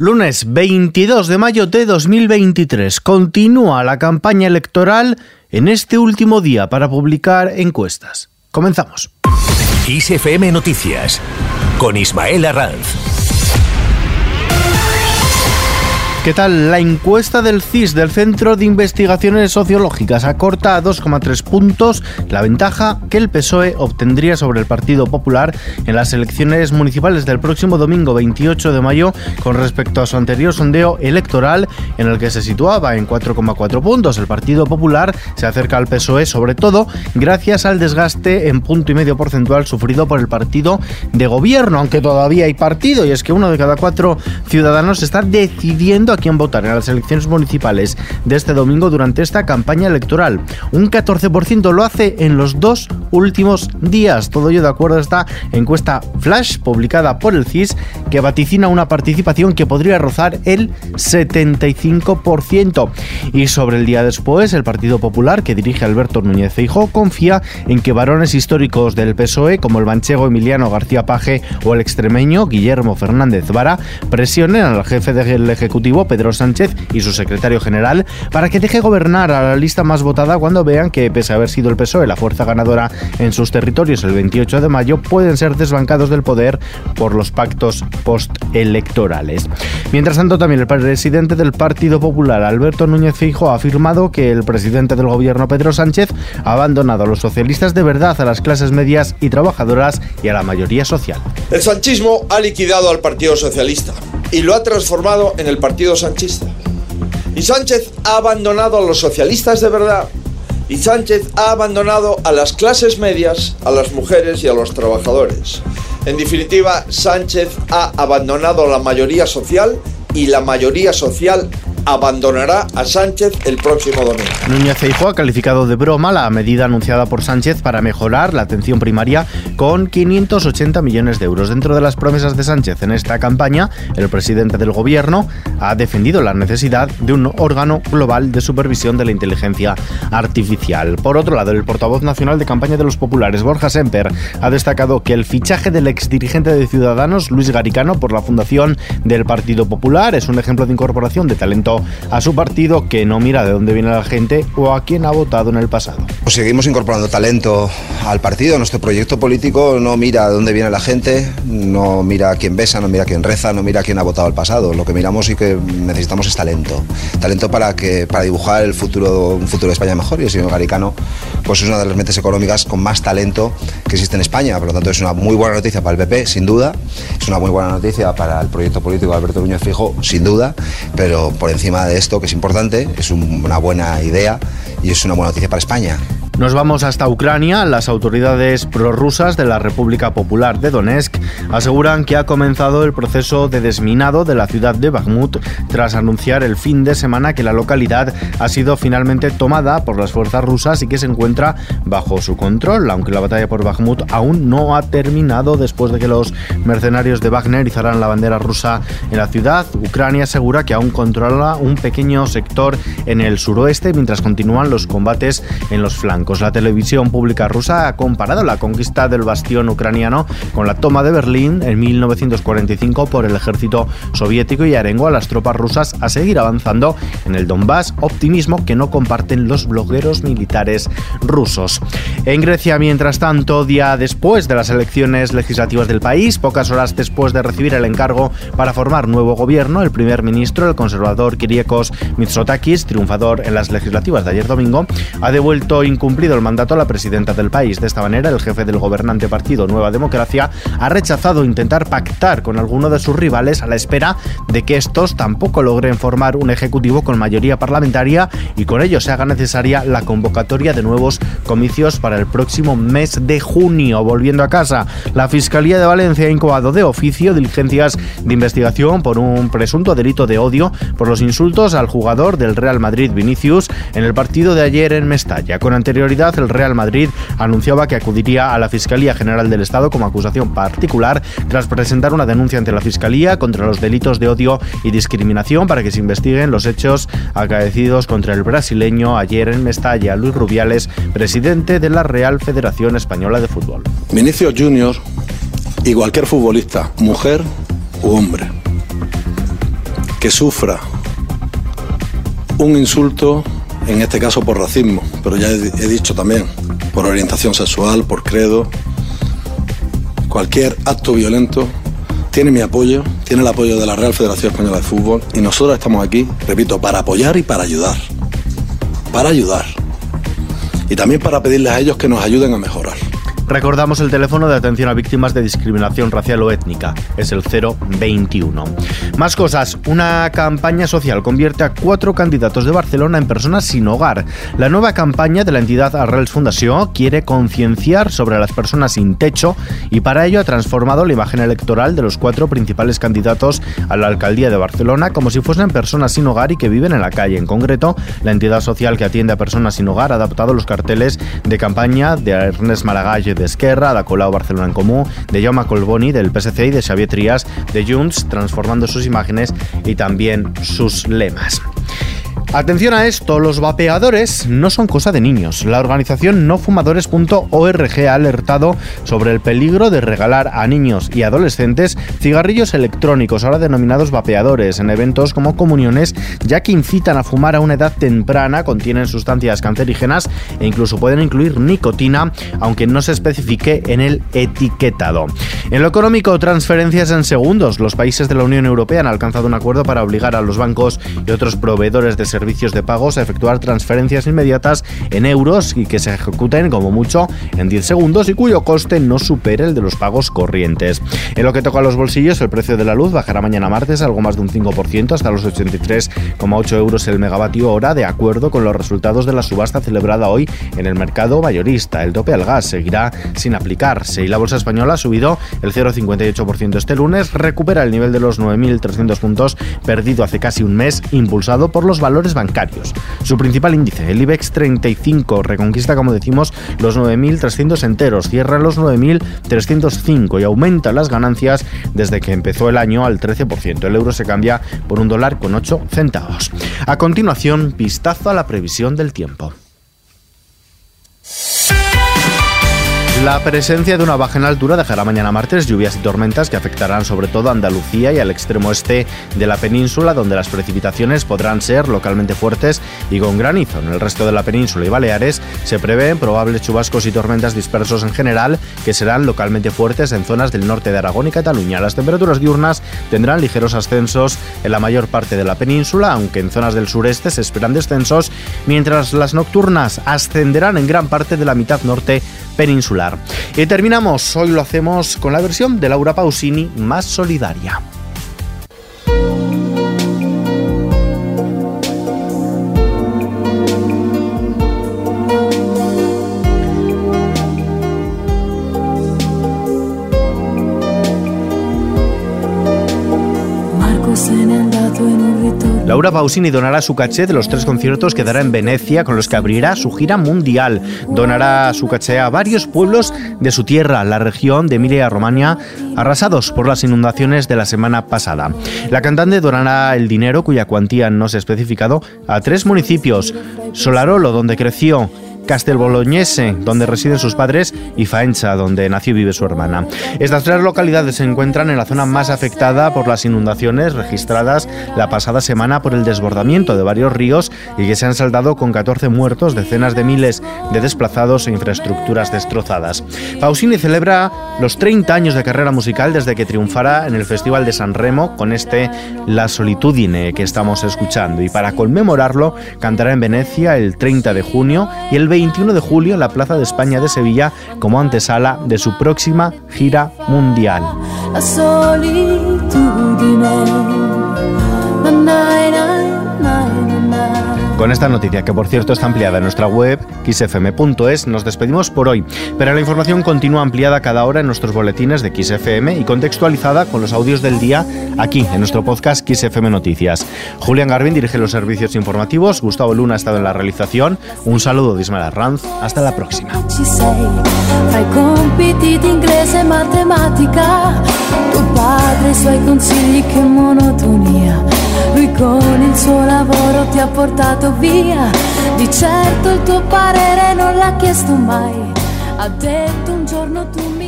Lunes 22 de mayo de 2023. Continúa la campaña electoral en este último día para publicar encuestas. Comenzamos. ISFM Noticias con Ismael Arranz. ¿Qué tal? La encuesta del CIS, del Centro de Investigaciones Sociológicas, acorta a 2,3 puntos la ventaja que el PSOE obtendría sobre el Partido Popular en las elecciones municipales del próximo domingo 28 de mayo con respecto a su anterior sondeo electoral en el que se situaba en 4,4 puntos. El Partido Popular se acerca al PSOE sobre todo gracias al desgaste en punto y medio porcentual sufrido por el partido de gobierno, aunque todavía hay partido y es que uno de cada cuatro ciudadanos está decidiendo quién votar en las elecciones municipales de este domingo durante esta campaña electoral. Un 14% lo hace en los dos últimos días. Todo ello de acuerdo a esta encuesta flash publicada por el CIS que vaticina una participación que podría rozar el 75%. Y sobre el día después, el Partido Popular que dirige Alberto Núñez Feijóo confía en que varones históricos del PSOE como el manchego Emiliano García Paje o el extremeño Guillermo Fernández Vara presionen al jefe del Ejecutivo Pedro Sánchez y su secretario general para que deje gobernar a la lista más votada cuando vean que, pese a haber sido el PSOE la fuerza ganadora en sus territorios el 28 de mayo, pueden ser desbancados del poder por los pactos postelectorales. Mientras tanto, también el presidente del Partido Popular, Alberto Núñez Fijo, ha afirmado que el presidente del gobierno, Pedro Sánchez, ha abandonado a los socialistas de verdad, a las clases medias y trabajadoras y a la mayoría social. El sanchismo ha liquidado al Partido Socialista y lo ha transformado en el Partido Sanchista. Y Sánchez ha abandonado a los socialistas de verdad. Y Sánchez ha abandonado a las clases medias, a las mujeres y a los trabajadores. En definitiva, Sánchez ha abandonado a la mayoría social y la mayoría social abandonará a Sánchez el próximo domingo. Núñez Feijóo ha calificado de broma la medida anunciada por Sánchez para mejorar la atención primaria con 580 millones de euros. Dentro de las promesas de Sánchez en esta campaña, el presidente del gobierno ha defendido la necesidad de un órgano global de supervisión de la inteligencia artificial. Por otro lado, el portavoz nacional de campaña de los populares, Borja Semper, ha destacado que el fichaje del exdirigente de Ciudadanos, Luis Garicano, por la fundación del Partido Popular es un ejemplo de incorporación de talento a su partido que no mira de dónde viene la gente o a quién ha votado en el pasado. Pues seguimos incorporando talento al partido. Nuestro proyecto político no mira de dónde viene la gente, no mira a quién besa, no mira a quién reza, no mira a quién ha votado al pasado. Lo que miramos y que necesitamos es talento. Talento para, que, para dibujar el futuro, un futuro de España mejor. Y el señor Garicano pues es una de las mentes económicas con más talento que existe en España. Por lo tanto, es una muy buena noticia para el PP, sin duda. Es una muy buena noticia para el proyecto político de Alberto Núñez Fijo, sin duda. Pero por encima de esto, que es importante, es una buena idea y es una buena noticia para España. Nos vamos hasta Ucrania. Las autoridades prorrusas de la República Popular de Donetsk aseguran que ha comenzado el proceso de desminado de la ciudad de Bakhmut tras anunciar el fin de semana que la localidad ha sido finalmente tomada por las fuerzas rusas y que se encuentra bajo su control, aunque la batalla por Bakhmut aún no ha terminado después de que los mercenarios de Wagner izaran la bandera rusa en la ciudad. Ucrania asegura que aún controla un pequeño sector en el suroeste mientras continúan los combates en los flancos. La televisión pública rusa ha comparado la conquista del bastión ucraniano con la toma de Berlín en 1945 por el ejército soviético y arengó a las tropas rusas a seguir avanzando en el Donbass, optimismo que no comparten los blogueros militares rusos. En Grecia, mientras tanto, día después de las elecciones legislativas del país, pocas horas después de recibir el encargo para formar nuevo gobierno, el primer ministro, el conservador Kyriakos Mitsotakis, triunfador en las legislativas de ayer domingo, ha devuelto incumplido el mandato a la presidenta del país. De esta manera, el jefe del gobernante partido Nueva Democracia ha rechazado intentar pactar con alguno de sus rivales a la espera de que estos tampoco logren formar un ejecutivo con mayoría parlamentaria y con ello se haga necesaria la convocatoria de nuevos comicios para el próximo mes de junio. Volviendo a casa, la Fiscalía de Valencia ha incubado de oficio diligencias de investigación por un presunto delito de odio por los insultos al jugador del Real Madrid Vinicius en el partido de ayer en Mestalla. Con anterior el Real Madrid anunciaba que acudiría a la Fiscalía General del Estado como acusación particular tras presentar una denuncia ante la Fiscalía contra los delitos de odio y discriminación para que se investiguen los hechos acaecidos contra el brasileño ayer en Mestalla, Luis Rubiales, presidente de la Real Federación Española de Fútbol. Vinicius Junior y cualquier futbolista, mujer u hombre, que sufra un insulto, en este caso por racismo, pero ya he, dicho también, por orientación sexual, por credo, cualquier acto violento tiene mi apoyo, tiene el apoyo de la Real Federación Española de Fútbol y nosotros estamos aquí, repito, para apoyar y para ayudar. Para ayudar. Y también para pedirles a ellos que nos ayuden a mejorar. Recordamos el teléfono de atención a víctimas de discriminación racial o étnica. Es el 021. Más cosas. Una campaña social convierte a cuatro candidatos de Barcelona en personas sin hogar. La nueva campaña de la entidad Arrels Fundación quiere concienciar sobre las personas sin techo y para ello ha transformado la imagen electoral de los cuatro principales candidatos a la alcaldía de Barcelona como si fuesen personas sin hogar y que viven en la calle. En concreto, la entidad social que atiende a personas sin hogar ha adaptado los carteles de campaña de Ernest Maragall de Esquerra, de Colau Barcelona en Comú, de Jaume Colboni del PSC y de Xavier Trias de Junts, transformando sus imágenes y también sus lemas. Atención a esto, los vapeadores no son cosa de niños. La organización nofumadores.org ha alertado sobre el peligro de regalar a niños y adolescentes cigarrillos electrónicos, ahora denominados vapeadores, en eventos como comuniones, ya que incitan a fumar a una edad temprana, contienen sustancias cancerígenas e incluso pueden incluir nicotina, aunque no se especifique en el etiquetado. En lo económico, transferencias en segundos. Los países de la Unión Europea han alcanzado un acuerdo para obligar a los bancos y otros proveedores de servicios servicios de pagos a efectuar transferencias inmediatas en euros y que se ejecuten como mucho en 10 segundos y cuyo coste no supere el de los pagos corrientes. En lo que toca a los bolsillos, el precio de la luz bajará mañana martes algo más de un 5% hasta los 83,8 euros el megavatio hora, de acuerdo con los resultados de la subasta celebrada hoy en el mercado mayorista. El tope al gas seguirá sin aplicarse y la bolsa española ha subido el 0,58% este lunes, recupera el nivel de los 9.300 puntos perdido hace casi un mes, impulsado por los valores bancarios. Su principal índice, el IBEX 35, reconquista, como decimos, los 9.300 enteros, cierra los 9.305 y aumenta las ganancias desde que empezó el año al 13%. El euro se cambia por un dólar con 8 centavos. A continuación, vistazo a la previsión del tiempo. La presencia de una baja en altura dejará mañana martes lluvias y tormentas que afectarán sobre todo a Andalucía y al extremo este de la península, donde las precipitaciones podrán ser localmente fuertes y con granizo. En el resto de la península y Baleares se prevén probables chubascos y tormentas dispersos en general, que serán localmente fuertes en zonas del norte de Aragón y Cataluña. Las temperaturas diurnas tendrán ligeros ascensos en la mayor parte de la península, aunque en zonas del sureste se esperan descensos, mientras las nocturnas ascenderán en gran parte de la mitad norte peninsular. Y terminamos, hoy lo hacemos con la versión de Laura Pausini más solidaria. Laura Pausini donará su caché de los tres conciertos que dará en Venecia, con los que abrirá su gira mundial. Donará su caché a varios pueblos de su tierra, la región de Emilia-Romagna, arrasados por las inundaciones de la semana pasada. La cantante donará el dinero, cuya cuantía no se ha especificado, a tres municipios: Solarolo, donde creció, Castelbolognese, donde residen sus padres, y Faenza, donde nació y vive su hermana. Estas tres localidades se encuentran en la zona más afectada por las inundaciones registradas la pasada semana por el desbordamiento de varios ríos y que se han saldado con 14 muertos, decenas de miles de desplazados e infraestructuras destrozadas. Pausini celebra los 30 años de carrera musical desde que triunfara en el Festival de San Remo con este La Solitudine que estamos escuchando y para conmemorarlo cantará en Venecia el 30 de junio y el 21 de julio en la Plaza de España de Sevilla como antesala de su próxima gira mundial. Con esta noticia, que por cierto está ampliada en nuestra web, xfm.es, nos despedimos por hoy. Pero la información continúa ampliada cada hora en nuestros boletines de XFM y contextualizada con los audios del día aquí, en nuestro podcast XFM Noticias. Julián Garvin dirige los servicios informativos, Gustavo Luna ha estado en la realización. Un saludo de Ismael Arranz. Hasta la próxima. Lui con il suo lavoro ti ha portato via, di certo il tuo parere non l'ha chiesto mai. Ha detto un giorno tu mi